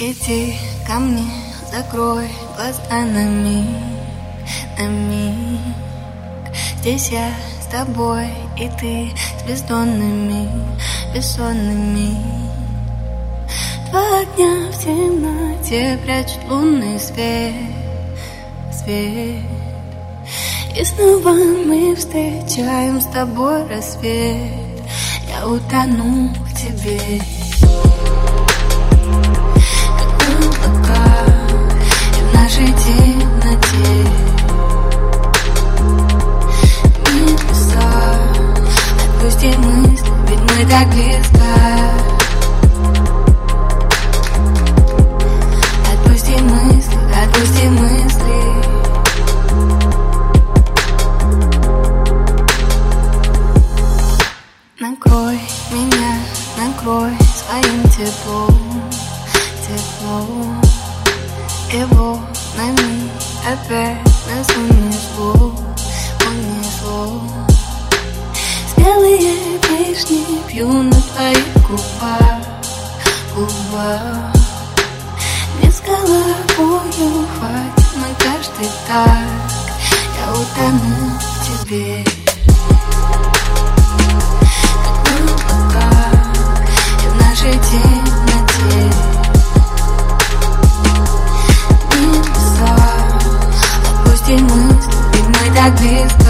Иди ко мне, закрой глаза на миг, на миг. Здесь я с тобой, и ты с бездонными, бессонными. Два дня в темноте прячут лунный свет, свет. И снова мы встречаем с тобой рассвет. Я утону в тебе. Отпусти мысли, ведь мы так близко Отпусти мысли, отпусти мысли Накрой меня, накрой своим теплом, теплом. Его на миг опять нас унесло, унесло Смелые вишни пью на твоих губах, губах. Не с головою хватит на каждый так. Я утону в тебе. Как в облаках и в нашей темноте ведь мы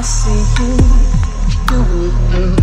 I see you. you.